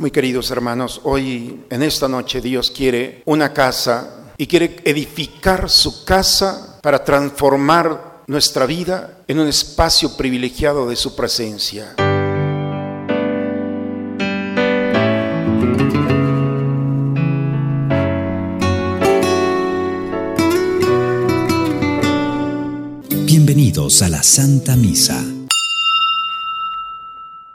Muy queridos hermanos, hoy en esta noche Dios quiere una casa y quiere edificar su casa para transformar nuestra vida en un espacio privilegiado de su presencia. Bienvenidos a la Santa Misa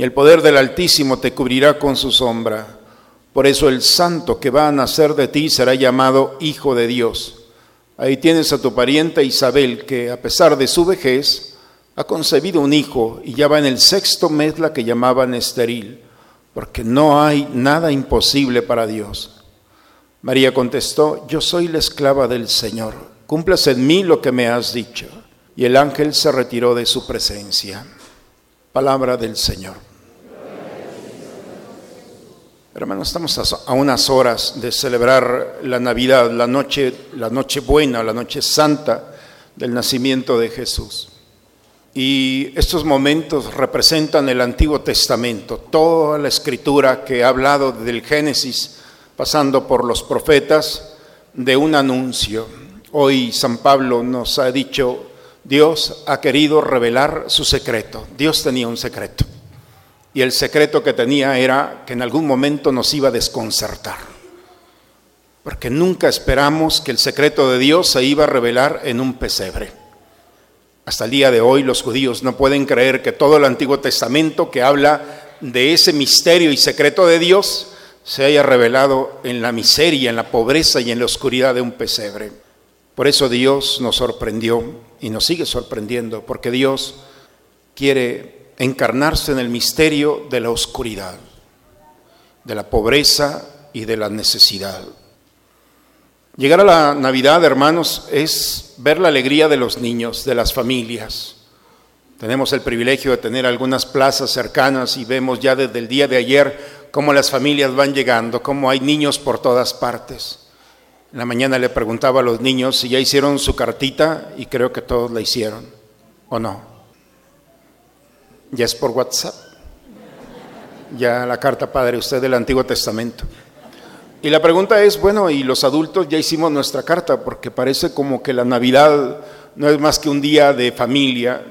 y el poder del Altísimo te cubrirá con su sombra. Por eso el santo que va a nacer de ti será llamado Hijo de Dios. Ahí tienes a tu pariente Isabel, que a pesar de su vejez, ha concebido un hijo y ya va en el sexto mes la que llamaban estéril, porque no hay nada imposible para Dios. María contestó, yo soy la esclava del Señor, cumplas en mí lo que me has dicho. Y el ángel se retiró de su presencia. Palabra del Señor. Hermanos, estamos a unas horas de celebrar la Navidad, la noche, la noche buena, la noche santa del nacimiento de Jesús. Y estos momentos representan el Antiguo Testamento, toda la escritura que ha hablado del Génesis, pasando por los profetas, de un anuncio. Hoy San Pablo nos ha dicho Dios ha querido revelar su secreto. Dios tenía un secreto. Y el secreto que tenía era que en algún momento nos iba a desconcertar. Porque nunca esperamos que el secreto de Dios se iba a revelar en un pesebre. Hasta el día de hoy los judíos no pueden creer que todo el Antiguo Testamento que habla de ese misterio y secreto de Dios se haya revelado en la miseria, en la pobreza y en la oscuridad de un pesebre. Por eso Dios nos sorprendió y nos sigue sorprendiendo, porque Dios quiere encarnarse en el misterio de la oscuridad, de la pobreza y de la necesidad. Llegar a la Navidad, hermanos, es ver la alegría de los niños, de las familias. Tenemos el privilegio de tener algunas plazas cercanas y vemos ya desde el día de ayer cómo las familias van llegando, cómo hay niños por todas partes. En la mañana le preguntaba a los niños si ya hicieron su cartita y creo que todos la hicieron, ¿o no? Ya es por WhatsApp. Ya la carta Padre usted del Antiguo Testamento. Y la pregunta es, bueno, ¿y los adultos ya hicimos nuestra carta? Porque parece como que la Navidad no es más que un día de familia,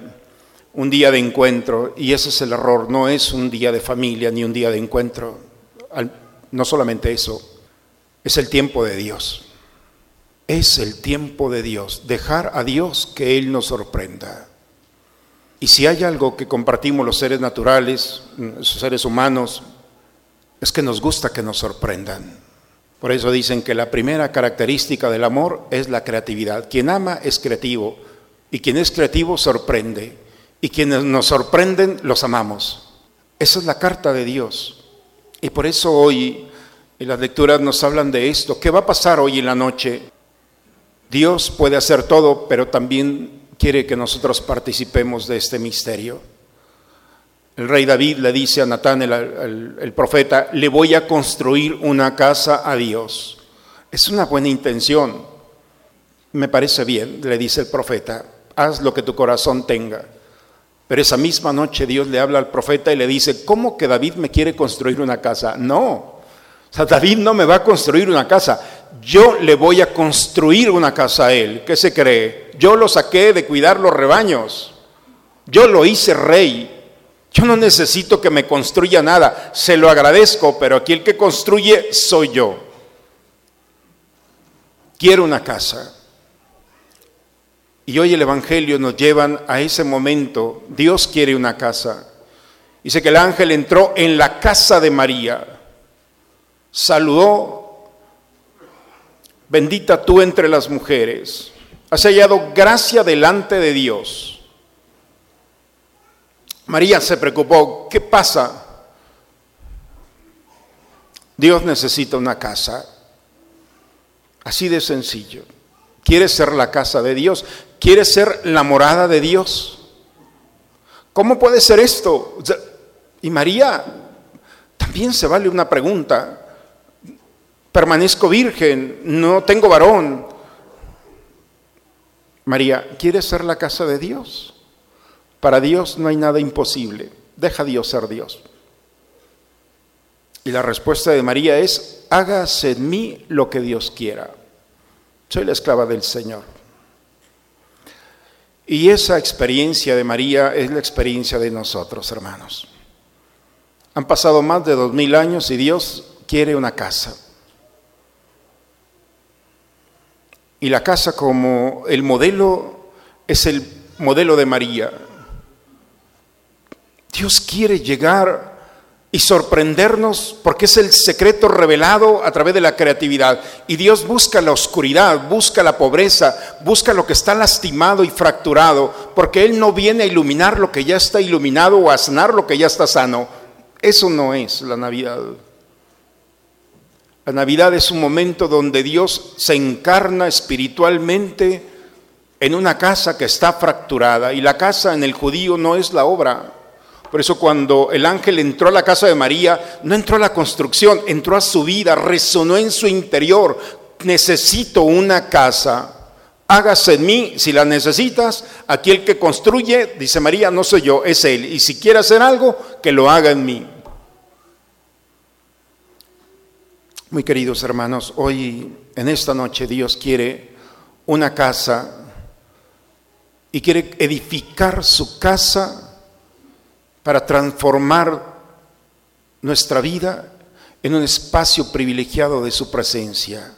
un día de encuentro, y ese es el error, no es un día de familia ni un día de encuentro. No solamente eso, es el tiempo de Dios es el tiempo de Dios, dejar a Dios que Él nos sorprenda. Y si hay algo que compartimos los seres naturales, los seres humanos, es que nos gusta que nos sorprendan. Por eso dicen que la primera característica del amor es la creatividad. Quien ama es creativo y quien es creativo sorprende y quienes nos sorprenden los amamos. Esa es la carta de Dios. Y por eso hoy en las lecturas nos hablan de esto. ¿Qué va a pasar hoy en la noche? Dios puede hacer todo, pero también quiere que nosotros participemos de este misterio. El rey David le dice a Natán, el, profeta, le voy a construir una casa a Dios. Es una buena intención. Me parece bien, le dice el profeta, haz lo que tu corazón tenga. Pero esa misma noche Dios le habla al profeta y le dice, ¿cómo que David me quiere construir una casa? No, o sea, David no me va a construir una casa yo le voy a construir una casa a él. ¿Qué se cree? Yo lo saqué de cuidar los rebaños. Yo lo hice rey. Yo no necesito que me construya nada, se lo agradezco, pero aquí el que construye soy yo. Quiero una casa. Y hoy el Evangelio nos llevan a ese momento. Dios quiere una casa. Dice que el ángel entró en la casa de María, saludó, bendita tú entre las mujeres, has hallado gracia delante de Dios. María se preocupó, ¿qué pasa? Dios necesita una casa, así de sencillo. ¿Quieres ser la casa de Dios? ¿Quieres ser la morada de Dios? ¿Cómo puede ser esto? Y María, también se vale una pregunta. Permanezco virgen, no tengo varón. María, ¿quieres ser la casa de Dios? Para Dios no hay nada imposible. Deja a Dios ser Dios. Y la respuesta de María es, hágase en mí lo que Dios quiera. Soy la esclava del Señor. Y esa experiencia de María es la experiencia de nosotros, hermanos. Han pasado más de dos mil años y Dios quiere una casa. Y la casa como el modelo es el modelo de María. Dios quiere llegar y sorprendernos porque es el secreto revelado a través de la creatividad. Y Dios busca la oscuridad, busca la pobreza, busca lo que está lastimado y fracturado, porque Él no viene a iluminar lo que ya está iluminado o a sanar lo que ya está sano. Eso no es la Navidad. La Navidad es un momento donde Dios se encarna espiritualmente en una casa que está fracturada y la casa en el judío no es la obra. Por eso cuando el ángel entró a la casa de María, no entró a la construcción, entró a su vida, resonó en su interior. Necesito una casa. Hágase en mí, si la necesitas, aquí el que construye, dice María, no soy yo, es Él. Y si quiere hacer algo, que lo haga en mí. Muy queridos hermanos, hoy en esta noche Dios quiere una casa y quiere edificar su casa para transformar nuestra vida en un espacio privilegiado de su presencia.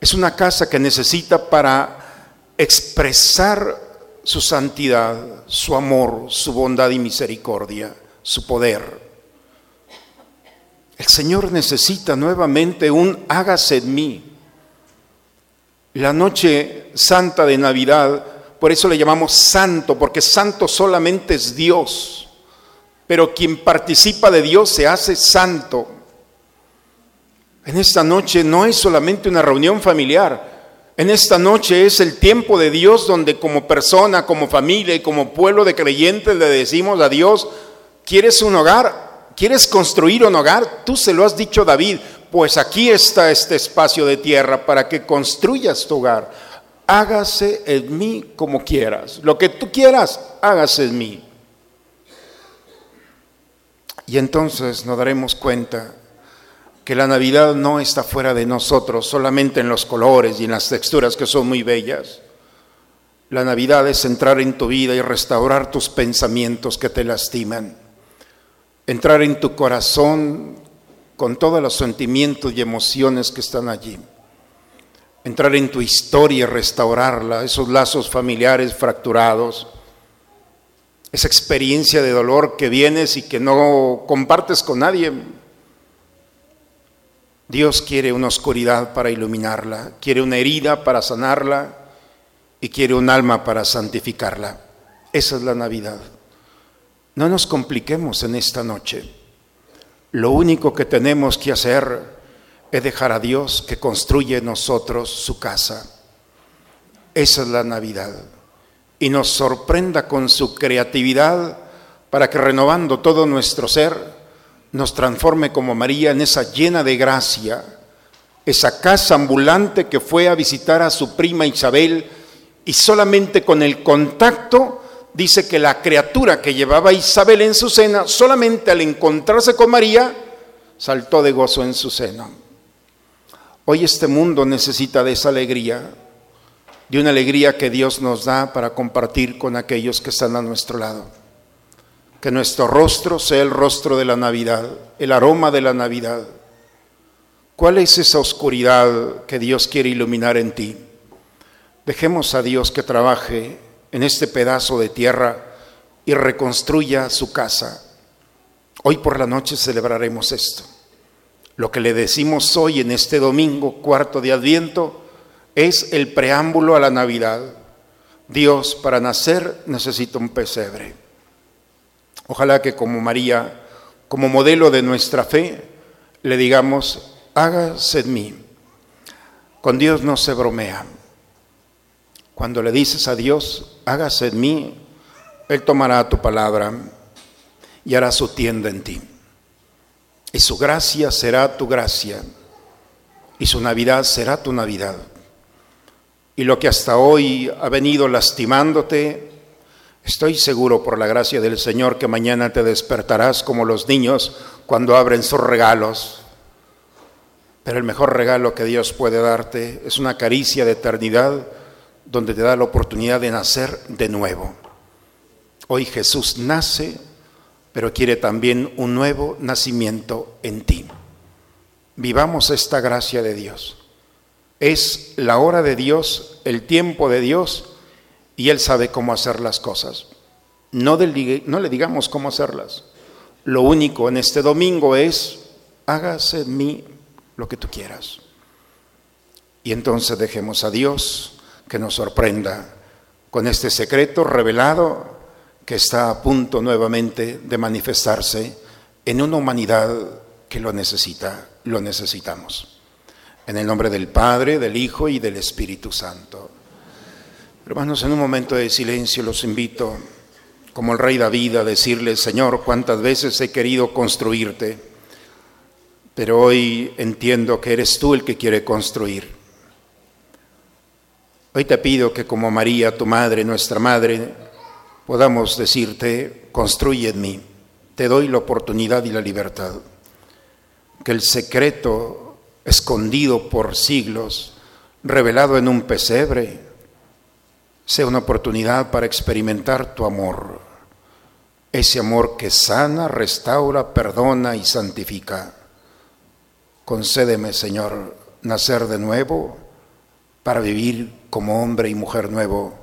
Es una casa que necesita para expresar su santidad, su amor, su bondad y misericordia, su poder. El Señor necesita nuevamente un hágase en mí. La noche santa de Navidad, por eso le llamamos santo, porque santo solamente es Dios. Pero quien participa de Dios se hace santo. En esta noche no es solamente una reunión familiar. En esta noche es el tiempo de Dios donde como persona, como familia y como pueblo de creyentes le decimos a Dios, ¿quieres un hogar? ¿Quieres construir un hogar? Tú se lo has dicho David, pues aquí está este espacio de tierra para que construyas tu hogar. Hágase en mí como quieras. Lo que tú quieras, hágase en mí. Y entonces nos daremos cuenta que la Navidad no está fuera de nosotros, solamente en los colores y en las texturas que son muy bellas. La Navidad es entrar en tu vida y restaurar tus pensamientos que te lastiman. Entrar en tu corazón con todos los sentimientos y emociones que están allí. Entrar en tu historia restaurarla, esos lazos familiares fracturados, esa experiencia de dolor que vienes y que no compartes con nadie Dios quiere una oscuridad para iluminarla, quiere una herida para sanarla y quiere un alma para santificarla. Esa es la Navidad. No nos compliquemos en esta noche. Lo único que tenemos que hacer es dejar a Dios que construye en nosotros su casa. Esa es la Navidad. Y nos sorprenda con su creatividad para que renovando todo nuestro ser, nos transforme como María en esa llena de gracia, esa casa ambulante que fue a visitar a su prima Isabel y solamente con el contacto dice que la criatura que llevaba Isabel en su seno, solamente al encontrarse con María, saltó de gozo en su seno. Hoy este mundo necesita de esa alegría, de una alegría que Dios nos da para compartir con aquellos que están a nuestro lado. que nuestro rostro sea el rostro de la Navidad, el aroma de la Navidad. ¿Cuál es esa oscuridad que Dios quiere iluminar en ti? Dejemos a Dios que trabaje en este pedazo de tierra y reconstruya su casa. Hoy por la noche celebraremos esto. Lo que le decimos hoy en este domingo cuarto de Adviento es el preámbulo a la Navidad. Dios para nacer necesita un pesebre. Ojalá que como María, como modelo de nuestra fe, le digamos, hágase en mí. Con Dios no se bromea. Cuando le dices a Dios, hágase en mí, Él tomará tu palabra y hará su tienda en ti. Y su gracia será tu gracia. Y su Navidad será tu Navidad. Y lo que hasta hoy ha venido lastimándote, Estoy seguro por la gracia del Señor que mañana te despertarás como los niños cuando abren sus regalos. Pero el mejor regalo que Dios puede darte es una caricia de eternidad donde te da la oportunidad de nacer de nuevo. Hoy Jesús nace, pero quiere también un nuevo nacimiento en ti. Vivamos esta gracia de Dios. Es la hora de Dios, el tiempo de Dios y Él sabe cómo hacer las cosas. No, le digamos cómo hacerlas. Lo único en este domingo es, hágase en mí lo que tú quieras. Y entonces dejemos a Dios que nos sorprenda con este secreto revelado que está a punto nuevamente de manifestarse en una humanidad que lo necesita, lo necesitamos. En el nombre del Padre, del Hijo y del Espíritu Santo. Hermanos, en un momento de silencio los invito, como el rey David, a decirle, Señor, cuántas veces he querido construirte, pero hoy entiendo que eres tú el que quiere construir. Hoy te pido que como María, tu madre, nuestra madre, podamos decirte, construye en mí, te doy la oportunidad y la libertad. Que el secreto escondido por siglos, revelado en un pesebre, sea una oportunidad para experimentar tu amor, ese amor que sana, restaura, perdona y santifica. Concédeme, Señor, nacer de nuevo para vivir como hombre y mujer nuevo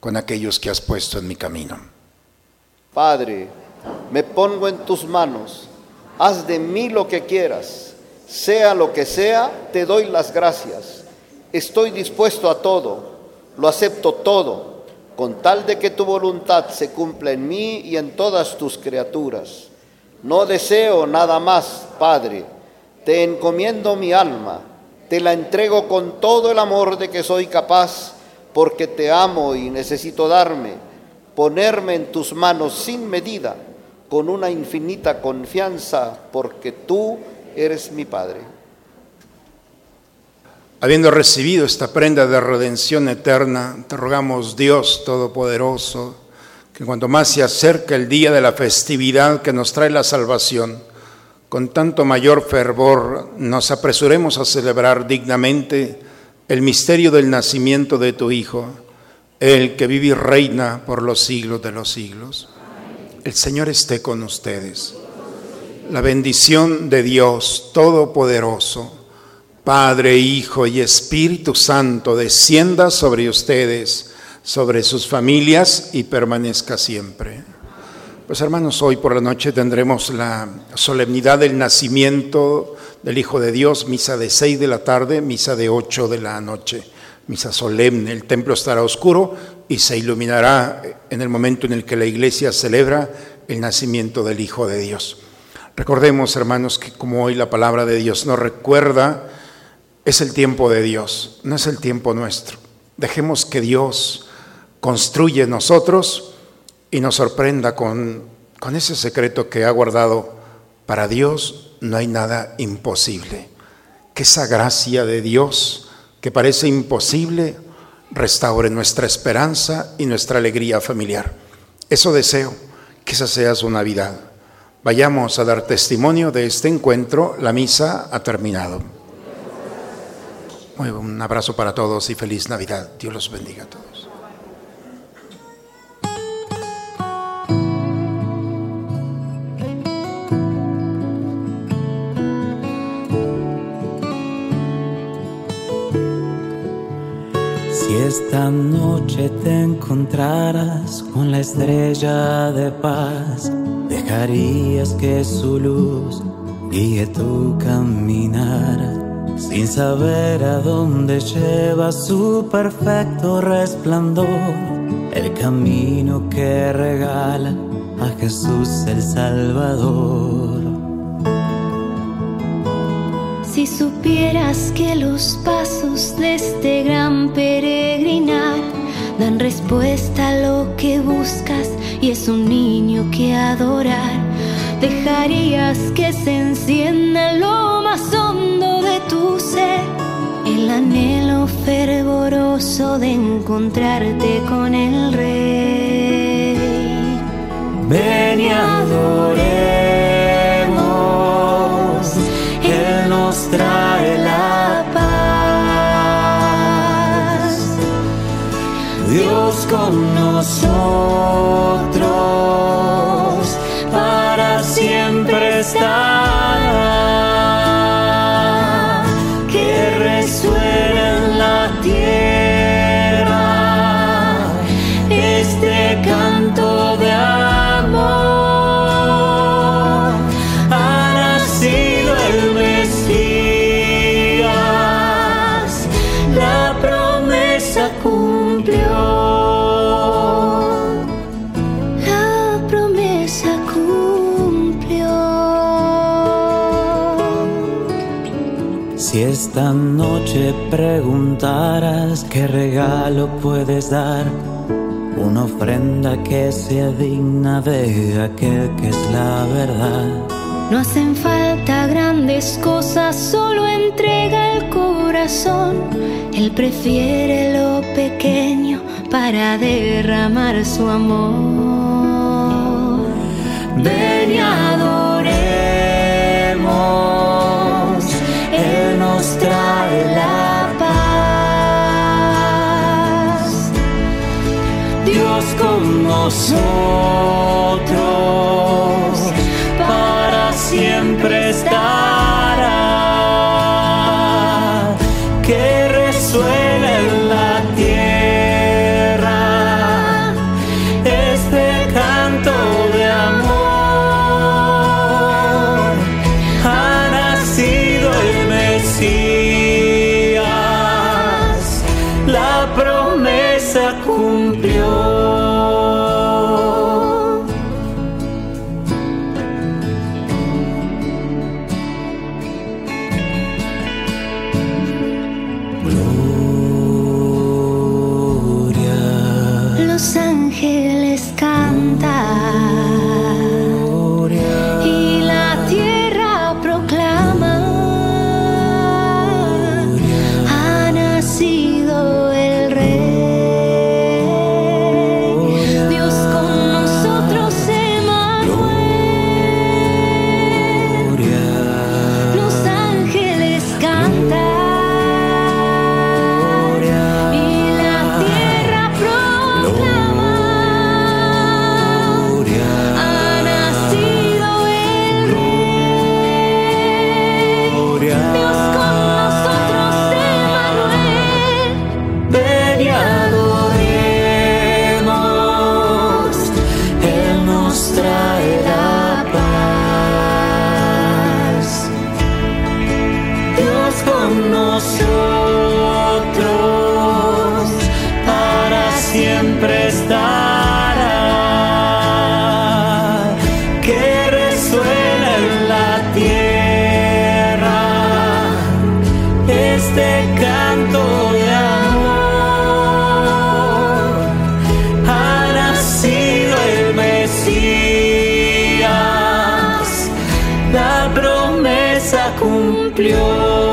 con aquellos que has puesto en mi camino. Padre, me pongo en tus manos, haz de mí lo que quieras, sea lo que sea, te doy las gracias. Estoy dispuesto a todo lo acepto todo, con tal de que tu voluntad se cumpla en mí y en todas tus criaturas. No deseo nada más, Padre, te encomiendo mi alma, te la entrego con todo el amor de que soy capaz, porque te amo y necesito darme, ponerme en tus manos sin medida, con una infinita confianza, porque tú eres mi Padre. Habiendo recibido esta prenda de redención eterna, te rogamos Dios Todopoderoso, que cuanto más se acerca el día de la festividad que nos trae la salvación, con tanto mayor fervor nos apresuremos a celebrar dignamente el misterio del nacimiento de tu Hijo, el que vive y reina por los siglos de los siglos. El Señor esté con ustedes. La bendición de Dios Todopoderoso. Padre, Hijo y Espíritu Santo, descienda sobre ustedes, sobre sus familias y permanezca siempre. Pues hermanos, hoy por la noche tendremos la solemnidad del nacimiento del Hijo de Dios, misa de seis de la tarde, misa de ocho de la noche, misa solemne. El templo estará oscuro y se iluminará en el momento en el que la iglesia celebra el nacimiento del Hijo de Dios. Recordemos, hermanos, que como hoy la palabra de Dios nos recuerda, es el tiempo de Dios, no es el tiempo nuestro. Dejemos que Dios construye nosotros y nos sorprenda con, con ese secreto que ha guardado. Para Dios no hay nada imposible. Que esa gracia de Dios que parece imposible restaure nuestra esperanza y nuestra alegría familiar. Eso deseo, que esa sea su Navidad. Vayamos a dar testimonio de este encuentro. La misa ha terminado un abrazo para todos y feliz Navidad. Dios los bendiga a todos. Esta noche te encontraras con la estrella de paz, dejarías que su luz guíe tu caminar, sin saber a dónde lleva su perfecto resplandor, el camino que regala a Jesús el Salvador. Si supieras que los pasos de este gran peregrinar dan respuesta a lo que buscas y es un niño que adorar, dejarías que se encienda lo más hondo de tu ser, el anhelo fervoroso de encontrarte con el Rey. Ven y adoremos, Él nos trae nosotros, esta noche preguntaras qué regalo puedes dar, una ofrenda que sea digna de aquel que es la verdad. No hacen falta grandes cosas, solo entrega el corazón. Él prefiere lo pequeño para derramar su amor. Ven y adoremos, Dios con nosotros, para siempre estará. Que resuene para siempre estará. Que resuene en la tierra este canto de amor. Ha nacido el Mesías, la promesa cumplió.